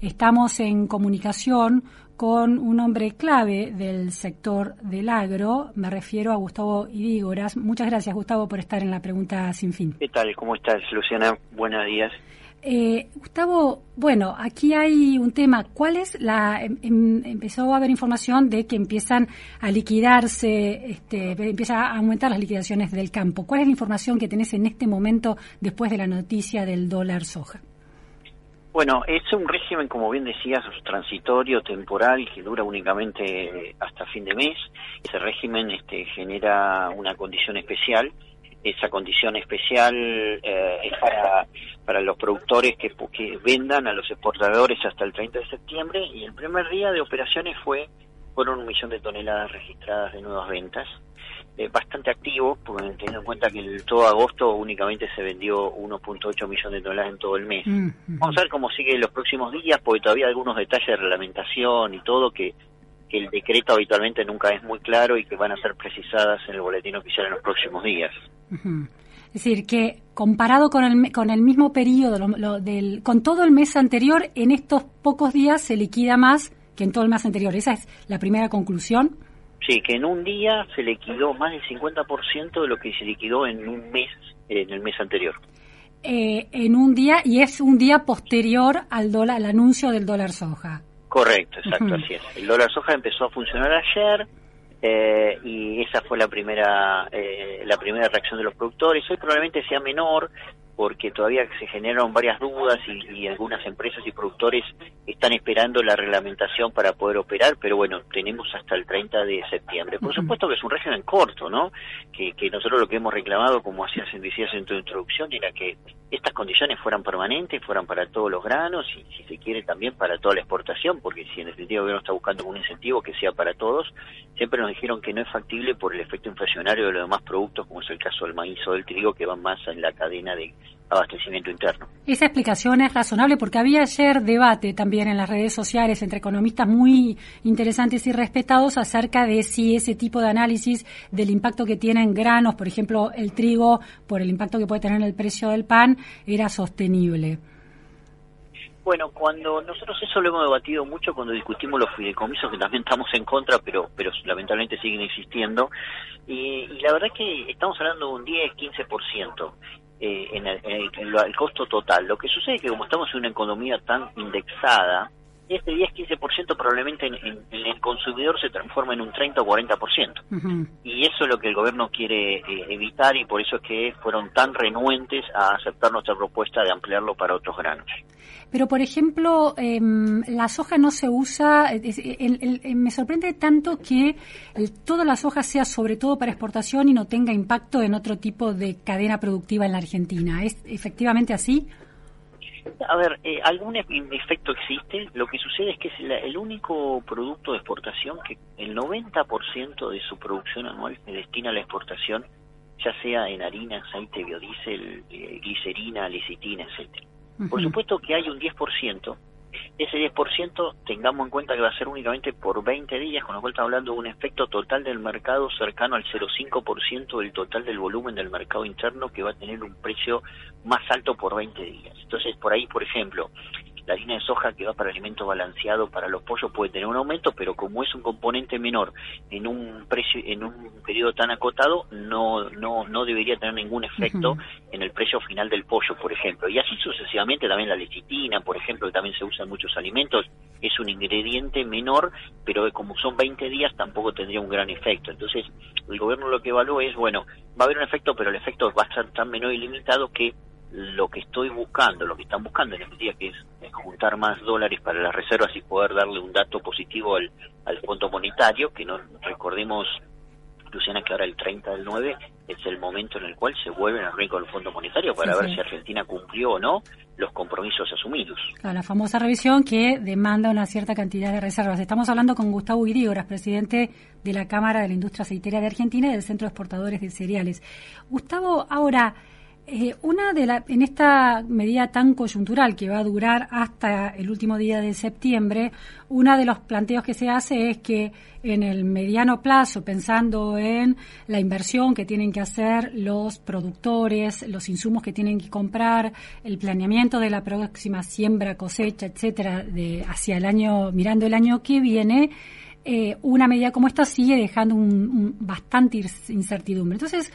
Estamos en comunicación con un hombre clave del sector del agro, me refiero a Gustavo Idígoras. Muchas gracias, Gustavo, por estar en la pregunta sin fin. ¿Qué tal? ¿Cómo estás, Luciana? Buenos días. Eh, Gustavo, bueno, aquí hay un tema. ¿Cuál es la? Em, em, empezó a haber información de que empiezan a liquidarse, este, empieza a aumentar las liquidaciones del campo. ¿Cuál es la información que tenés en este momento después de la noticia del dólar soja? Bueno, es un régimen, como bien decías, transitorio, temporal, que dura únicamente hasta fin de mes. Ese régimen este, genera una condición especial. Esa condición especial eh, es para, para los productores que, que vendan a los exportadores hasta el 30 de septiembre y el primer día de operaciones fue fueron un millón de toneladas registradas de nuevas ventas. Eh, bastante activo, porque teniendo en cuenta que el todo agosto únicamente se vendió 1.8 millones de toneladas en todo el mes. Mm, Vamos a ver cómo sigue los próximos días, porque todavía hay algunos detalles de reglamentación y todo que, el decreto habitualmente nunca es muy claro y que van a ser precisadas en el boletín oficial en los próximos días. Es decir, que comparado con el, con el mismo periodo, del, con todo el mes anterior, en estos pocos días se liquida más que en todo el mes anterior. Esa es la primera conclusión. Sí, que en un día se liquidó más del 50% de lo que se liquidó en un mes, en el mes anterior. Eh, en un día, y es un día posterior al, dólar, al anuncio del dólar soja. Correcto, exacto, así es. El dólar soja empezó a funcionar ayer eh, y esa fue la primera, eh, la primera reacción de los productores. Hoy probablemente sea menor, porque todavía se generaron varias dudas y, algunas empresas y productores están esperando la reglamentación para poder operar, pero bueno, tenemos hasta el 30 de septiembre. Por supuesto que es un régimen corto, ¿no? Que, que nosotros lo que hemos reclamado, como hacías decías en tu introducción, era que estas condiciones fueran permanentes, fueran para todos los granos y si se quiere también para toda la exportación, porque si en definitiva el gobierno está buscando un incentivo que sea para todos, siempre nos dijeron que no es factible por el efecto inflacionario de los demás productos, como es el caso del maíz o del trigo, que van más en la cadena de abastecimiento interno. Esa explicación es razonable porque había ayer debate también en las redes sociales entre economistas muy interesantes y respetados acerca de si ese tipo de análisis del impacto que tienen granos, por ejemplo el trigo, por el impacto que puede tener en el precio del pan, era sostenible. Bueno, cuando nosotros eso lo hemos debatido mucho cuando discutimos los fideicomisos, que también estamos en contra, pero pero lamentablemente siguen existiendo, y, y la verdad es que estamos hablando de un 10-15%. Eh, en, el, costo total. Lo que sucede es que como estamos en una economía tan indexada, este 10-15% probablemente en, el consumidor se transforma en un 30 o 40%. Y eso es lo que el gobierno quiere eh, evitar y por eso es que fueron tan renuentes a aceptar nuestra propuesta de ampliarlo para otros granos. Pero, por ejemplo, em, la soja no se usa, me sorprende tanto que toda la soja sea sobre todo para exportación y no tenga impacto en otro tipo de cadena productiva en la Argentina. ¿Es efectivamente así? A ver, eh, algún efecto existe. Lo que sucede es que es el único producto de exportación que el 90% de su producción anual se destina a la exportación, ya sea en harina, aceite, biodiesel, eh, glicerina, lecitina, etcétera. Por supuesto que hay un 10% ese 10% tengamos en cuenta que va a ser únicamente por 20 días, con lo cual estamos hablando de un efecto total del mercado cercano al 0,5% del total del volumen del mercado interno que va a tener un precio más alto por 20 días. Entonces, por ahí, por ejemplo, la harina de soja que va para alimento balanceado para los pollos puede tener un aumento, pero como es un componente menor en un precio en un periodo tan acotado, no no no debería tener ningún efecto en el precio final del pollo, por ejemplo. Y así sucesivamente también la lecitina, por ejemplo, que también se usa en muchos alimentos, es un ingrediente menor, pero como son 20 días tampoco tendría un gran efecto. Entonces, el gobierno lo que evalúa es, bueno, va a haber un efecto, pero el efecto va a ser tan menor y limitado que lo que estoy buscando, lo que están buscando en definitiva, que es juntar más dólares para las reservas y poder darle un dato positivo al, al Fondo Monetario, que no recordemos Luciana, que ahora el 30 del 9 es el momento en el cual se vuelven al riesgo del Fondo Monetario para ver si Argentina cumplió o no los compromisos asumidos. la famosa revisión que demanda una cierta cantidad de reservas. Estamos hablando con Gustavo Irígoras, presidente de la Cámara de la Industria Aceitera de Argentina y del Centro de Exportadores de Cereales. Gustavo, ahora, eh, una de la, en esta medida tan coyuntural que va a durar hasta el último día de septiembre, uno de los planteos que se hace es que en el mediano plazo, pensando en la inversión que tienen que hacer los productores, los insumos que tienen que comprar, el planeamiento de la próxima siembra, cosecha, etcétera, de hacia el año, mirando el año que viene, eh, una medida como esta sigue dejando un, bastante incertidumbre. Entonces,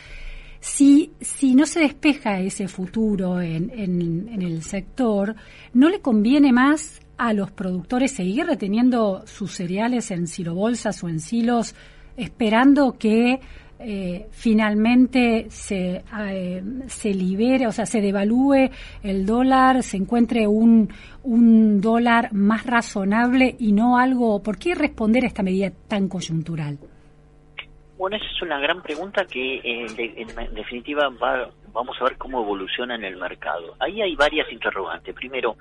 si, si no se despeja ese futuro en, en, el sector, ¿no le conviene más a los productores seguir reteniendo sus cereales en silobolsas o en silos, esperando que eh, finalmente se, eh, se libere, o sea, se devalúe el dólar, se encuentre un, un dólar más razonable y no algo. ¿Por qué responder a esta medida tan coyuntural? Bueno, esa es una gran pregunta que eh, en definitiva va, vamos a ver cómo evoluciona en el mercado. Ahí hay varias interrogantes. Primero,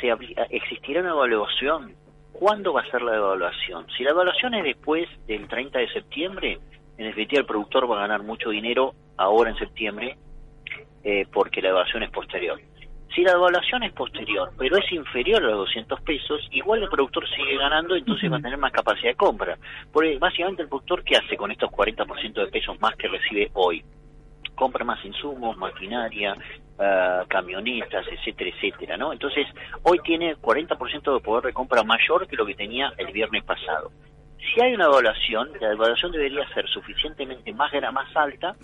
¿se ¿existirá una evaluación? ¿Cuándo va a ser la evaluación? Si la evaluación es después del 30 de septiembre, en definitiva el productor va a ganar mucho dinero ahora en septiembre eh, porque la evaluación es posterior. Si la devaluación es posterior, pero es inferior a los 200 pesos, igual el productor sigue ganando, entonces va a tener más capacidad de compra. Porque básicamente el productor, ¿qué hace con estos 40% de pesos más que recibe hoy? Compra más insumos, maquinaria, uh, camionetas, etcétera, etcétera, ¿no? Entonces, hoy tiene 40% de poder de compra mayor que lo que tenía el viernes pasado si hay una evaluación, la evaluación debería ser suficientemente más más alta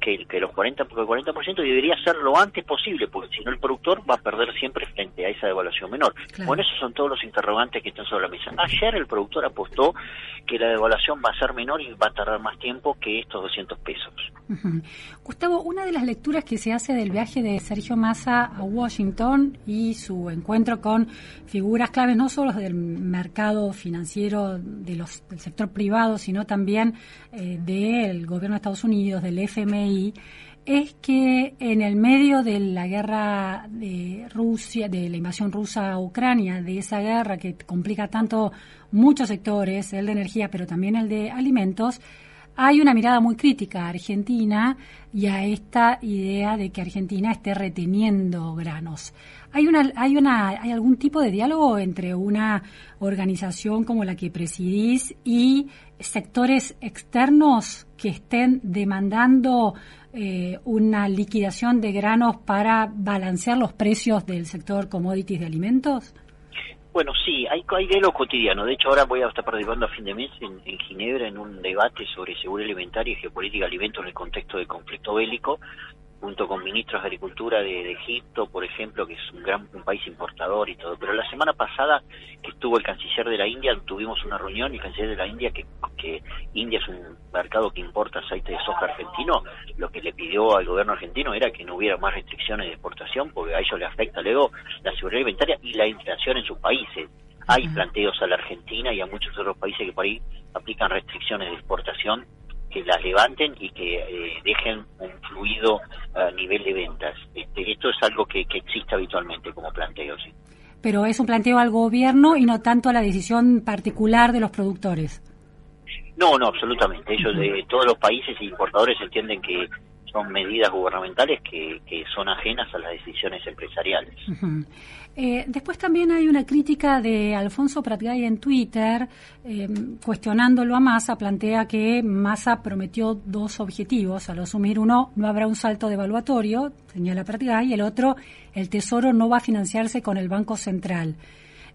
que, que los 40, porque el 40% debería ser lo antes posible, porque si no el productor va a perder siempre frente a esa evaluación menor. Bueno, esos son todos los interrogantes que están sobre la mesa. Ayer el productor apostó que la evaluación va a ser menor y va a tardar más tiempo que estos 200 pesos. Gustavo, una de las lecturas que se hace del viaje de Sergio Massa a Washington y su encuentro con figuras claves, no solo del mercado financiero de los del sector privado, sino también eh, del gobierno de Estados Unidos, del FMI, es que en el medio de la guerra de Rusia, de la invasión rusa a Ucrania, de esa guerra que complica tanto muchos sectores, el de energía, pero también el de alimentos, hay una mirada muy crítica a Argentina y a esta idea de que Argentina esté reteniendo granos. ¿Hay, una, hay, una, ¿Hay algún tipo de diálogo entre una organización como la que presidís y sectores externos que estén demandando eh, una liquidación de granos para balancear los precios del sector commodities de alimentos? Bueno, sí, hay, hay de lo cotidiano. De hecho, ahora voy a estar participando a fin de mes en, Ginebra en un debate sobre seguridad alimentaria y geopolítica de alimentos en el contexto del conflicto bélico, junto con ministros de Agricultura de, Egipto, por ejemplo, que es un gran país importador y todo. Pero la semana pasada que estuvo el canciller de la India, tuvimos una reunión y el canciller de la India, que, que India es un mercado que importa aceite de soja argentino, lo que le pidió al gobierno argentino era que no hubiera más restricciones de exportación, porque a ellos le afecta luego la seguridad alimentaria y la inflación en sus países. Hay planteos a la Argentina y a muchos otros países que por ahí aplican restricciones de exportación que las levanten y que eh, dejen un fluido a nivel de ventas. Este, esto es algo que, existe habitualmente como planteo, sí. Pero es un planteo al gobierno y no tanto a la decisión particular de los productores. No, no, absolutamente. Ellos de todos los países e importadores entienden que son medidas gubernamentales que, son ajenas a las decisiones empresariales. Eh, después también hay una crítica de Alfonso Pratgay en Twitter, eh, cuestionándolo a Massa, plantea que Massa prometió dos objetivos. Al asumir uno, no habrá un salto devaluatorio, señala Pratgay, y el otro, el Tesoro no va a financiarse con el Banco Central.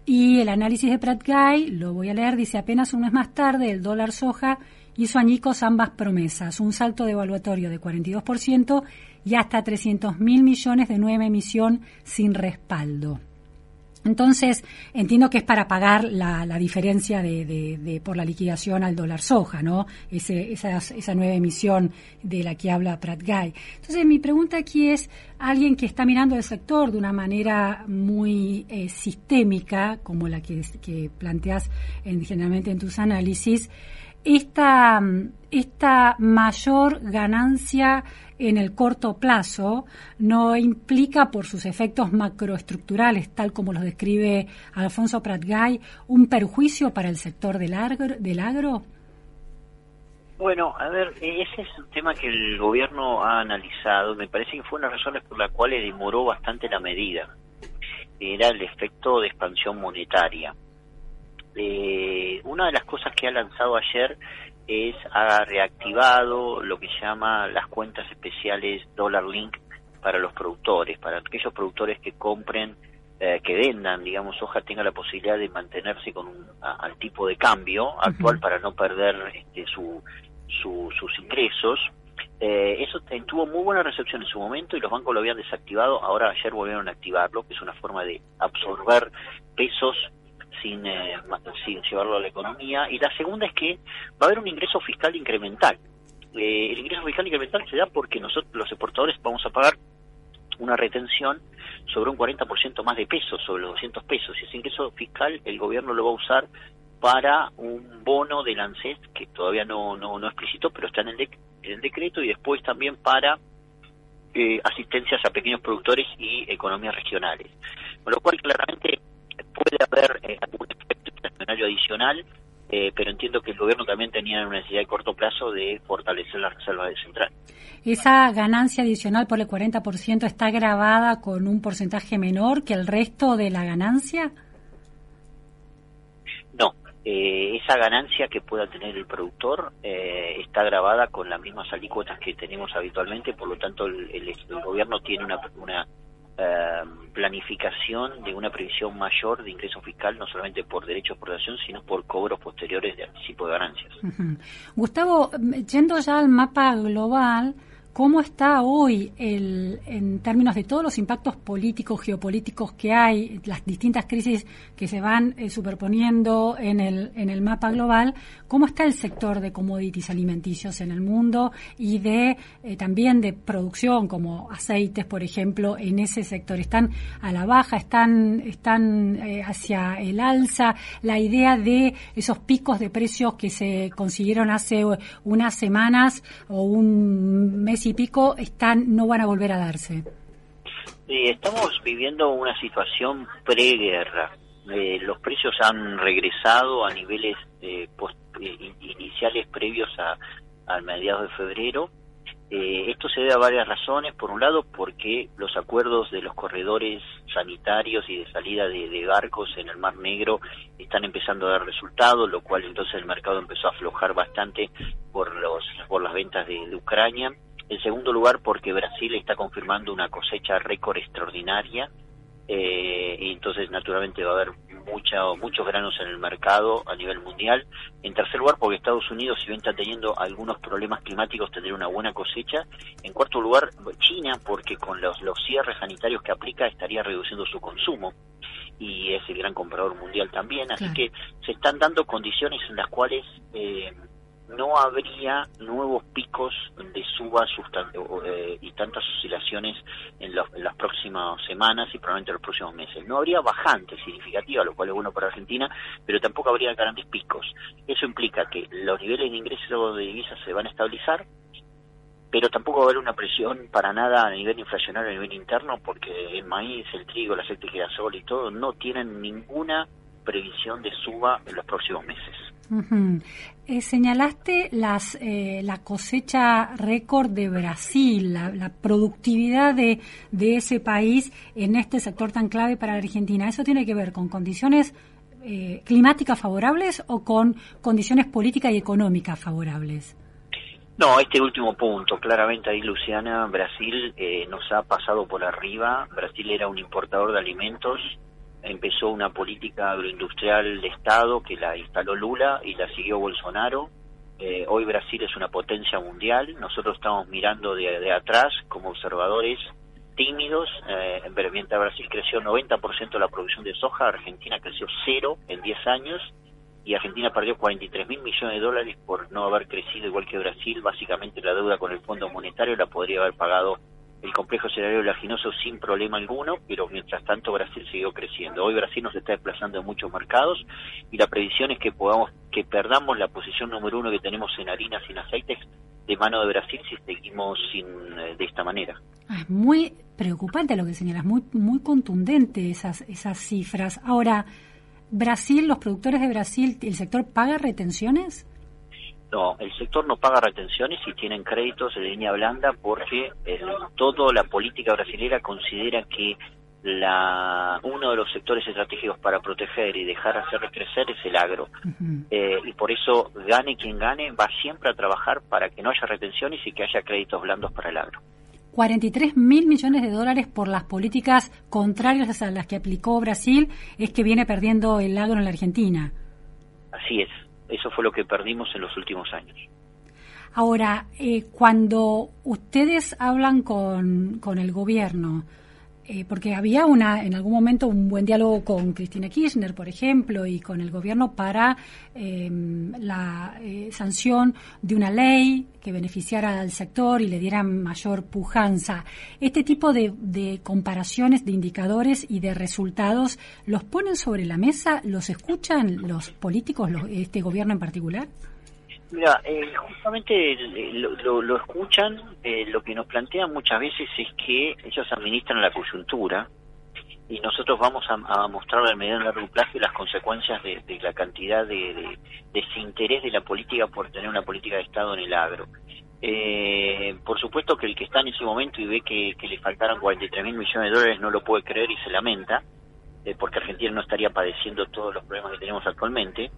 Y el análisis de Pratgay, lo voy a leer, dice apenas un mes más tarde, el dólar soja hizo añicos ambas promesas, un salto devaluatorio de 42% y hasta 300 mil millones de nueva emisión sin respaldo. Entonces, entiendo que es para pagar la, diferencia de, por la liquidación al dólar soja, ¿no? Ese, esa, esa nueva emisión de la que habla Pratt Guy. Entonces, mi pregunta aquí es, alguien que está mirando el sector de una manera muy eh, sistémica, como la que, que planteas en, generalmente en tus análisis, esta, esta mayor ganancia en el corto plazo no implica por sus efectos macroestructurales, tal como los describe Alfonso Pratgay, un perjuicio para el sector del agro? Del agro? Bueno, a ver, ese es un tema que el gobierno ha analizado. Me parece que fue una de las razones por la cual demoró bastante la medida. Era el efecto de expansión monetaria. Eh, una de las cosas que ha lanzado ayer es ha reactivado lo que llama las cuentas especiales Dollar Link para los productores, para aquellos productores que compren, eh, que vendan, digamos, hoja tenga la posibilidad de mantenerse con un, al tipo de cambio actual para no perder este, su, sus ingresos. Eh, eso tuvo muy buena recepción en su momento y los bancos lo habían desactivado, ahora ayer volvieron a activarlo, que es una forma de absorber pesos sin, eh, sin llevarlo a la economía. Y la segunda es que va a haber un ingreso fiscal incremental. Eh, el ingreso fiscal incremental se da porque nosotros los exportadores vamos a pagar una retención sobre un 40% más de pesos, sobre los 200 pesos. Y ese ingreso fiscal el gobierno lo va a usar para un bono del ANSES que todavía no, no, no explicitó, pero está en el, el decreto, y después también para eh, asistencias a pequeños productores y economías regionales. Con lo cual, claramente, puede haber eh, algún efecto inflacionario adicional, eh, pero entiendo que el gobierno también tenía una necesidad de corto plazo de fortalecer la reserva de central. ¿Esa ganancia adicional por el 40% está grabada con un porcentaje menor que el resto de la ganancia? No, eh, esa ganancia que pueda tener el productor eh, está grabada con las mismas alícuotas que tenemos habitualmente, por lo tanto el, el gobierno tiene una, una eh, planificación de una previsión mayor de ingreso fiscal, no solamente por derecho de exportación, sino por cobros posteriores de anticipo de ganancias. Gustavo, yendo ya al mapa global, cómo está hoy el, en términos de todos los impactos políticos, geopolíticos que hay, las distintas crisis que se van eh, superponiendo en el, en el mapa global, cómo está el sector de commodities alimenticios en el mundo y de eh, también de producción como aceites, por ejemplo, en ese sector. ¿Están a la baja? ¿Están, están eh, hacia el alza? La idea de esos picos de precios que se consiguieron hace unas semanas o un mes y están no van a volver a darse. estamos viviendo una situación preguerra. Eh, los precios han regresado a niveles eh, iniciales previos a, al mediados de febrero. Eh, esto se debe a varias razones. Por un lado, porque los acuerdos de los corredores sanitarios y de salida de, barcos en el Mar Negro están empezando a dar resultados, lo cual entonces el mercado empezó a aflojar bastante por los por las ventas de Ucrania. En segundo lugar, porque Brasil está confirmando una cosecha récord extraordinaria eh, y entonces naturalmente va a haber mucha, muchos granos en el mercado a nivel mundial. En tercer lugar, porque Estados Unidos, si bien está teniendo algunos problemas climáticos, tendría una buena cosecha. En cuarto lugar, China, porque con los, los cierres sanitarios que aplica estaría reduciendo su consumo y es el gran comprador mundial también. Así que se están dando condiciones en las cuales eh, no habría nuevos picos de suba eh, y tantas oscilaciones en, las próximas semanas y probablemente en los próximos meses. No habría bajante significativa, lo cual es bueno para Argentina, pero tampoco habría grandes picos. Eso implica que los niveles de ingresos de divisas se van a estabilizar, pero tampoco va a haber una presión para nada a nivel inflacionario, a nivel interno, porque el maíz, el trigo, el aceite de girasol y todo no tienen ninguna previsión de suba en los próximos meses. Eh, señalaste las, eh, la cosecha récord de Brasil, la, productividad de, de, ese país en este sector tan clave para Argentina. ¿Eso tiene que ver con condiciones eh, climáticas favorables o con condiciones políticas y económicas favorables? No, este último punto, claramente ahí Luciana, Brasil nos ha pasado por arriba. Brasil era un importador de alimentos empezó una política agroindustrial de Estado que la instaló Lula y la siguió Bolsonaro. Eh, hoy Brasil es una potencia mundial, nosotros estamos mirando de, atrás como observadores tímidos, eh, mientras Brasil creció 90% la producción de soja, Argentina creció cero en 10 años. Y Argentina perdió 43 mil millones de dólares por no haber crecido igual que Brasil, básicamente la deuda con el Fondo Monetario la podría haber pagado el complejo cereal oleaginoso sin problema alguno, pero mientras tanto Brasil siguió creciendo. Hoy Brasil nos está desplazando en muchos mercados y la previsión es que podamos que perdamos la posición número uno que tenemos en harinas en aceites de mano de Brasil si seguimos sin, eh, de esta manera. Ah, es muy preocupante lo que señalas, muy muy contundente esas esas cifras. Ahora, Brasil, los productores de Brasil, el sector paga retenciones? No, el sector no paga retenciones y tienen créditos de línea blanda porque eh, toda la política brasileña considera que la, uno de los sectores estratégicos para proteger y dejar hacer crecer es el agro. Eh, y por eso, gane quien gane, va siempre a trabajar para que no haya retenciones y que haya créditos blandos para el agro. 43 mil millones de dólares por las políticas contrarias a las que aplicó Brasil es que viene perdiendo el agro en la Argentina. Así es. Eso fue lo que perdimos en los últimos años. Ahora, eh, cuando ustedes hablan con, con el gobierno, eh, porque había una en algún momento un buen diálogo con Cristina Kirchner, por ejemplo, y con el gobierno para em, la eh, sanción de una ley que beneficiara al sector y le diera mayor pujanza. Este tipo de, de comparaciones de indicadores y de resultados, ¿los ponen sobre la mesa? ¿Los escuchan los políticos, este gobierno en particular? Mira, eh, justamente eh, lo, escuchan, eh, lo que nos plantean muchas veces es que ellos administran la coyuntura y nosotros vamos a, mostrar al mediano y largo plazo las consecuencias de, la cantidad de, desinterés de la política por tener una política de Estado en el agro. por supuesto que el que está en ese momento y ve que, que le faltaron 43 mil millones de dólares no lo puede creer y se lamenta, porque Argentina no estaría padeciendo todos los problemas que tenemos actualmente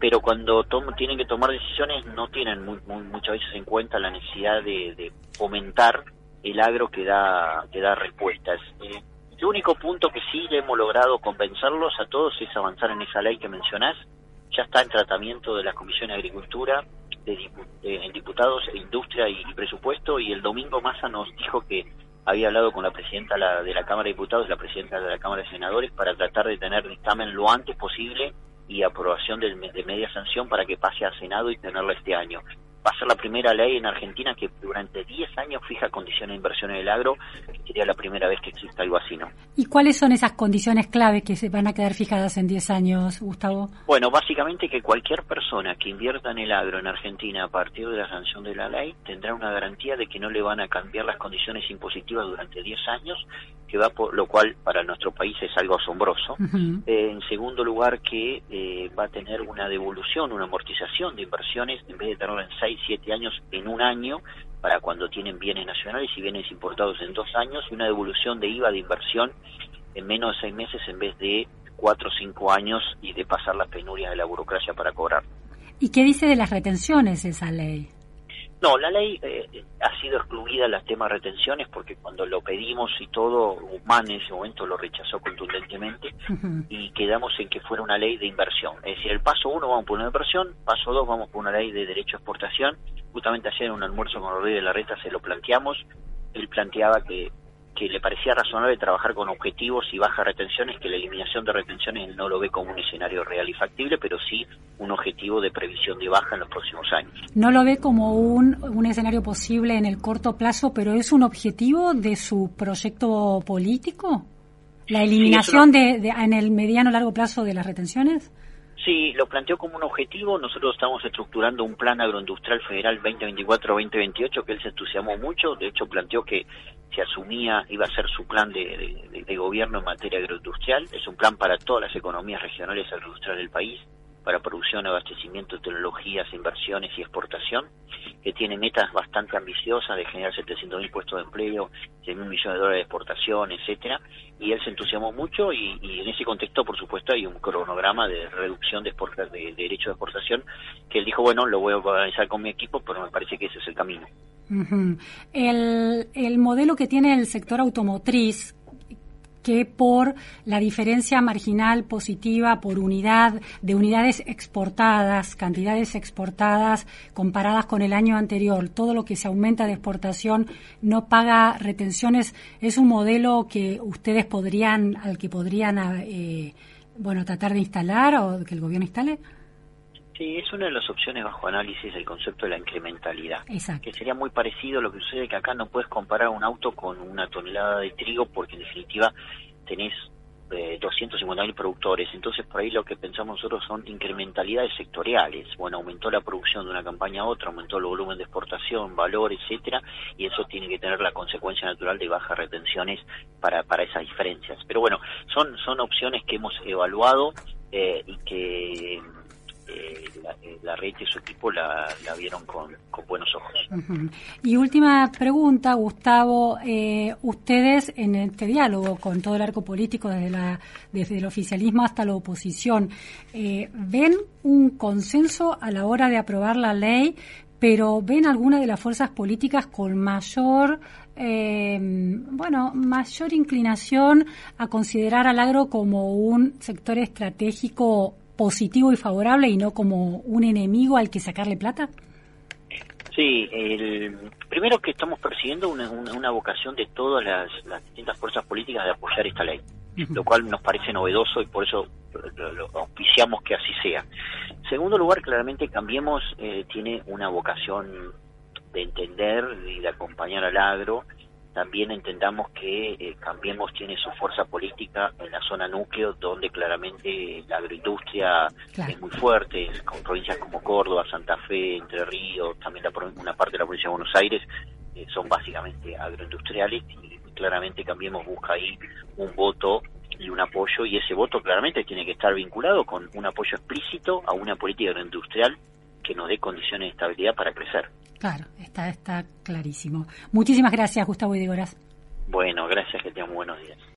pero cuando tienen que tomar decisiones no tienen muchas veces en cuenta la necesidad de, fomentar el agro que da, que da respuestas. Eh, el único punto que sí hemos logrado convencerlos a todos es avanzar en esa ley que mencionás. Ya está en tratamiento de la Comisión de Agricultura, de, en diputados, e industria y, presupuesto, y el domingo Massa nos dijo que había hablado con la presidenta de la Cámara de Diputados la presidenta de la Cámara de Senadores para tratar de tener dictamen lo antes posible y aprobación de, de media sanción para que pase al Senado y tenerlo este año. Va a ser la primera ley en Argentina que durante 10 años fija condiciones de inversión en el agro, que sería la primera vez que exista algo así, ¿no? ¿Y cuáles son esas condiciones clave que se van a quedar fijadas en 10 años, Gustavo? Bueno, básicamente que cualquier persona que invierta en el agro en Argentina a partir de la sanción de la ley tendrá una garantía de que no le van a cambiar las condiciones impositivas durante 10 años que va por, lo cual para nuestro país es algo asombroso. Eh, en segundo lugar, que eh, va a tener una devolución, una amortización de inversiones, en vez de tenerlo en 6, 7 años, en un año, para cuando tienen bienes nacionales y bienes importados en dos años, y una devolución de IVA de inversión en menos de seis meses en vez de cuatro o cinco años y de pasar las penurias de la burocracia para cobrar. ¿Y qué dice de las retenciones esa ley? No, la ley eh, ha sido excluida las temas retenciones porque cuando lo pedimos y todo, Guzmán en ese momento lo rechazó contundentemente y quedamos en que fuera una ley de inversión. Es decir, el paso uno vamos por una inversión, paso dos vamos por una ley de derecho a exportación. Justamente ayer en un almuerzo con Rodríguez de la Reta se lo planteamos. Él planteaba que que le parecía razonable trabajar con objetivos y bajas retenciones, que la eliminación de retenciones no lo ve como un escenario real y factible, pero sí un objetivo de previsión de baja en los próximos años. No lo ve como un, un escenario posible en el corto plazo, pero es un objetivo de su proyecto político, la eliminación de, en el mediano largo plazo de las retenciones. Sí, lo planteó como un objetivo. Nosotros estamos estructurando un plan agroindustrial federal 2024-2028 que él se entusiasmó mucho. De hecho, planteó que se asumía iba a ser su plan de, de, gobierno en materia agroindustrial. Es un plan para todas las economías regionales agroindustriales del país, para producción, abastecimiento, tecnologías, inversiones y exportación que tiene metas bastante ambiciosas de generar 700.000 puestos de empleo, 100.000 millones de dólares de exportación, etcétera, y él se entusiasmó mucho y, en ese contexto, por supuesto, hay un cronograma de reducción de, de, derechos de exportación que él dijo, bueno, lo voy a organizar con mi equipo, pero me parece que ese es el camino. el, el modelo que tiene el sector automotriz, que por la diferencia marginal positiva por unidad de unidades exportadas, cantidades exportadas comparadas con el año anterior, todo lo que se aumenta de exportación no paga retenciones, es un modelo que ustedes podrían, al que podrían, eh, bueno, tratar de instalar o que el gobierno instale. Sí, es una de las opciones bajo análisis el concepto de la incrementalidad, Exacto. que sería muy parecido a lo que sucede que acá no puedes comparar un auto con una tonelada de trigo porque en definitiva tenés eh, 250.000 productores, entonces por ahí lo que pensamos nosotros son incrementalidades sectoriales, bueno, aumentó la producción de una campaña a otra, aumentó el volumen de exportación, valor, etcétera, y eso tiene que tener la consecuencia natural de bajas retenciones para, para esas diferencias. Pero bueno, son, son opciones que hemos evaluado eh, y que eh, la, red y su equipo la, la vieron con, buenos ojos. Y última pregunta, Gustavo, eh, ustedes en este diálogo con todo el arco político desde, la, desde el oficialismo hasta la oposición, eh, ¿ven un consenso a la hora de aprobar la ley? pero ven alguna de las fuerzas políticas con mayor eh, bueno mayor inclinación a considerar al agro como un sector estratégico positivo y favorable y no como un enemigo al que sacarle plata? Sí, el, primero que estamos persiguiendo una, una, una vocación de todas las, las, distintas fuerzas políticas de apoyar esta ley, uh -huh. lo cual nos parece novedoso y por eso lo, lo auspiciamos que así sea. En segundo lugar, claramente Cambiemos eh, tiene una vocación de entender y de acompañar al agro también entendamos que eh, Cambiemos tiene su fuerza política en la zona núcleo, donde claramente la agroindustria claro. es muy fuerte, con provincias como Córdoba, Santa Fe, Entre Ríos, también la, una parte de la provincia de Buenos Aires, eh, son básicamente agroindustriales y claramente Cambiemos busca ahí un voto y un apoyo, y ese voto claramente tiene que estar vinculado con un apoyo explícito a una política agroindustrial que nos dé condiciones de estabilidad para crecer. Claro, está, está clarísimo. Muchísimas gracias, Gustavo Idegoras. Bueno, gracias, que tengan buenos días.